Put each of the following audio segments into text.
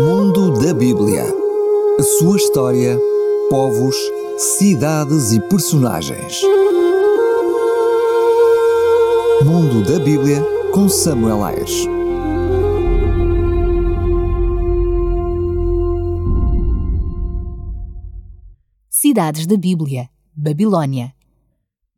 Mundo da Bíblia. A sua história, povos, cidades e personagens. Mundo da Bíblia com Samuel Ayres. Cidades da Bíblia. Babilônia.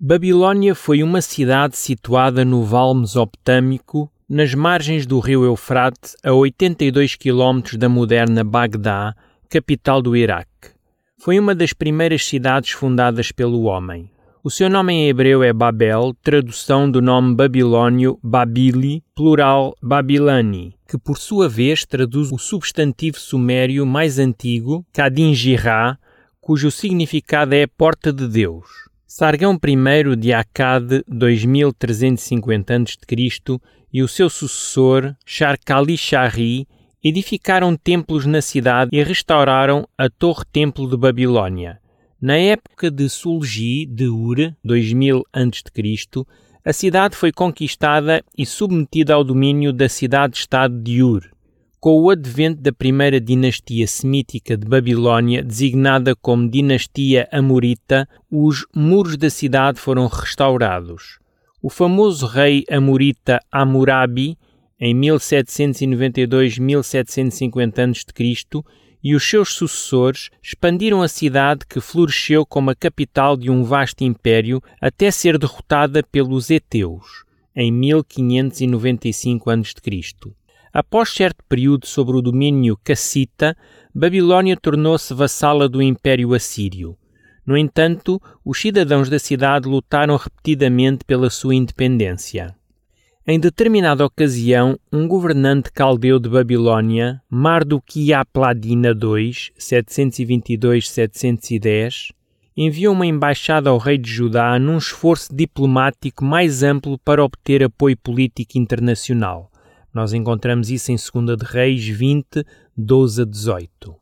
Babilônia foi uma cidade situada no Vale Mesopotâmico, nas margens do rio Eufrate, a 82 km da moderna Bagdá, capital do Iraque. Foi uma das primeiras cidades fundadas pelo homem. O seu nome em hebreu é Babel, tradução do nome babilônio Babili, plural Babilani, que por sua vez traduz o substantivo sumério mais antigo, Kadinjirá, cujo significado é porta de Deus. Sargão I de Akkad, 2350 a.C., e o seu sucessor, Sharkali-Shari, edificaram templos na cidade e restauraram a Torre-Templo de Babilônia. Na época de Sulgi de Ur, 2000 a.C., a cidade foi conquistada e submetida ao domínio da cidade-estado de Ur. Com o advento da primeira dinastia semítica de Babilônia, designada como Dinastia Amorita, os muros da cidade foram restaurados. O famoso rei amorita Hammurabi, em 1792-1750 a.C., e os seus sucessores expandiram a cidade que floresceu como a capital de um vasto império até ser derrotada pelos Eteus, em 1595 a.C. Após certo período sob o domínio cassita, Babilônia tornou-se vassala do Império Assírio. No entanto, os cidadãos da cidade lutaram repetidamente pela sua independência. Em determinada ocasião, um governante caldeu de Babilônia, Marduquiapladina II, 722-710, enviou uma embaixada ao rei de Judá num esforço diplomático mais amplo para obter apoio político internacional. Nós encontramos isso em 2 de Reis 20, 12 a 18.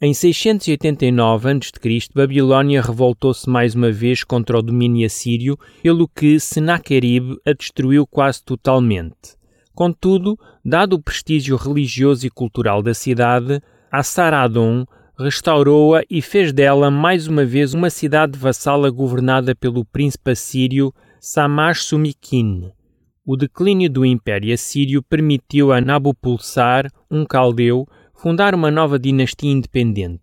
Em 689 a.C., Babilônia revoltou-se mais uma vez contra o domínio assírio, pelo que Senaquerib a destruiu quase totalmente. Contudo, dado o prestígio religioso e cultural da cidade, Assaradon restaurou-a e fez dela mais uma vez uma cidade vassala governada pelo príncipe assírio Samash Sumikin. O declínio do Império Assírio permitiu a Nabopolsar, um caldeu, fundar uma nova dinastia independente.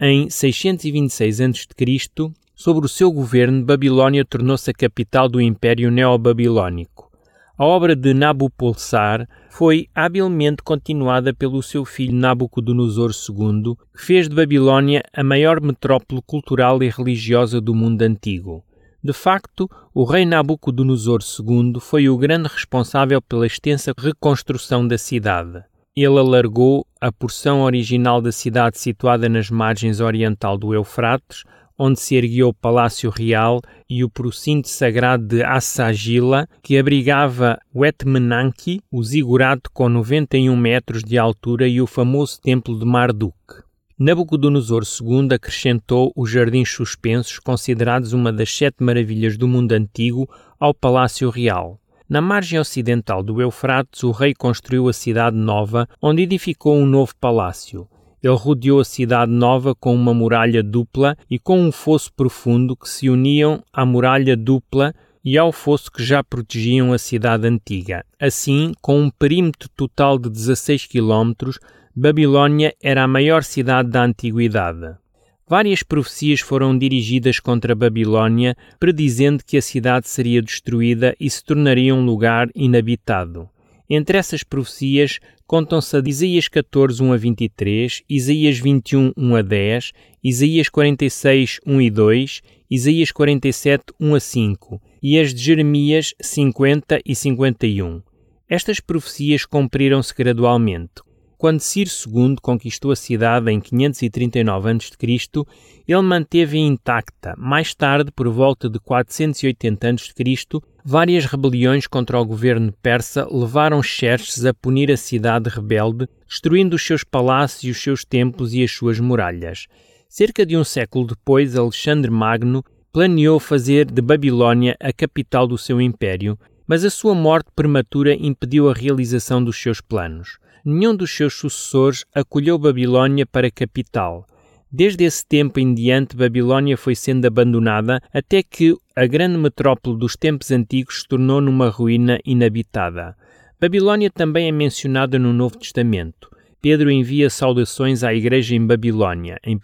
Em 626 a.C., sob o seu governo, Babilônia tornou-se a capital do Império Neobabilônico. A obra de Nabopolsar foi habilmente continuada pelo seu filho Nabucodonosor II, que fez de Babilônia a maior metrópole cultural e religiosa do mundo antigo. De facto, o rei Nabucodonosor II foi o grande responsável pela extensa reconstrução da cidade. Ele alargou a porção original da cidade situada nas margens oriental do Eufrates, onde se ergueu o Palácio Real e o procinto sagrado de Assagila, que abrigava o Etmenanki, o zigurato com 91 metros de altura e o famoso templo de Marduk. Nabucodonosor II acrescentou os jardins suspensos, considerados uma das sete maravilhas do mundo antigo, ao Palácio Real. Na margem ocidental do Eufrates, o rei construiu a cidade nova, onde edificou um novo palácio. Ele rodeou a cidade nova com uma muralha dupla e com um fosso profundo que se uniam à muralha dupla e ao fosso que já protegiam a cidade antiga. Assim, com um perímetro total de 16 quilómetros, Babilônia era a maior cidade da antiguidade. Várias profecias foram dirigidas contra Babilônia, predizendo que a cidade seria destruída e se tornaria um lugar inabitado. Entre essas profecias contam-se a Isaías 14, 1 a 23, Isaías 21, 1 a 10, Isaías 46, 1 e 2, Isaías 47, 1 a 5 e as de Jeremias 50 e 51. Estas profecias cumpriram-se gradualmente. Quando Ciro II conquistou a cidade em 539 a.C., ele manteve-a intacta. Mais tarde, por volta de 480 a.C., várias rebeliões contra o governo persa levaram Xerxes a punir a cidade rebelde, destruindo os seus palácios, os seus templos e as suas muralhas. Cerca de um século depois, Alexandre Magno planeou fazer de Babilônia a capital do seu império Mas a sua morte prematura impediu a realização dos seus planos. Nenhum dos seus sucessores acolheu Babilônia para capital. Desde esse tempo em diante, Babilônia foi sendo abandonada até que a grande metrópole dos tempos antigos se tornou numa ruína inabitada. Babilônia também é mencionada no Novo Testamento. Pedro envia saudações à igreja em Babilônia, em 1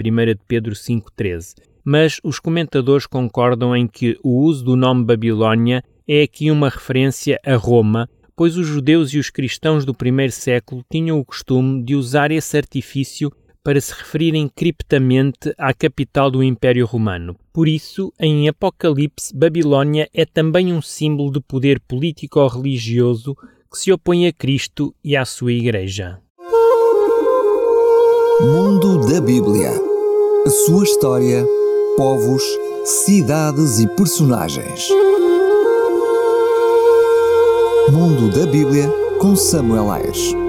Pedro 5,13. Mas os comentadores concordam em que o uso do nome Babilônia é aqui uma referência a Roma, pois os judeus e os cristãos do primeiro século tinham o costume de usar esse artifício para se referirem criptamente à capital do Império Romano. Por isso, em Apocalipse, Babilônia é também um símbolo de poder político-religioso que se opõe a Cristo e à sua Igreja. Mundo da Bíblia. A sua história, povos, cidades e personagens. Bíblia com Samuel Ayres.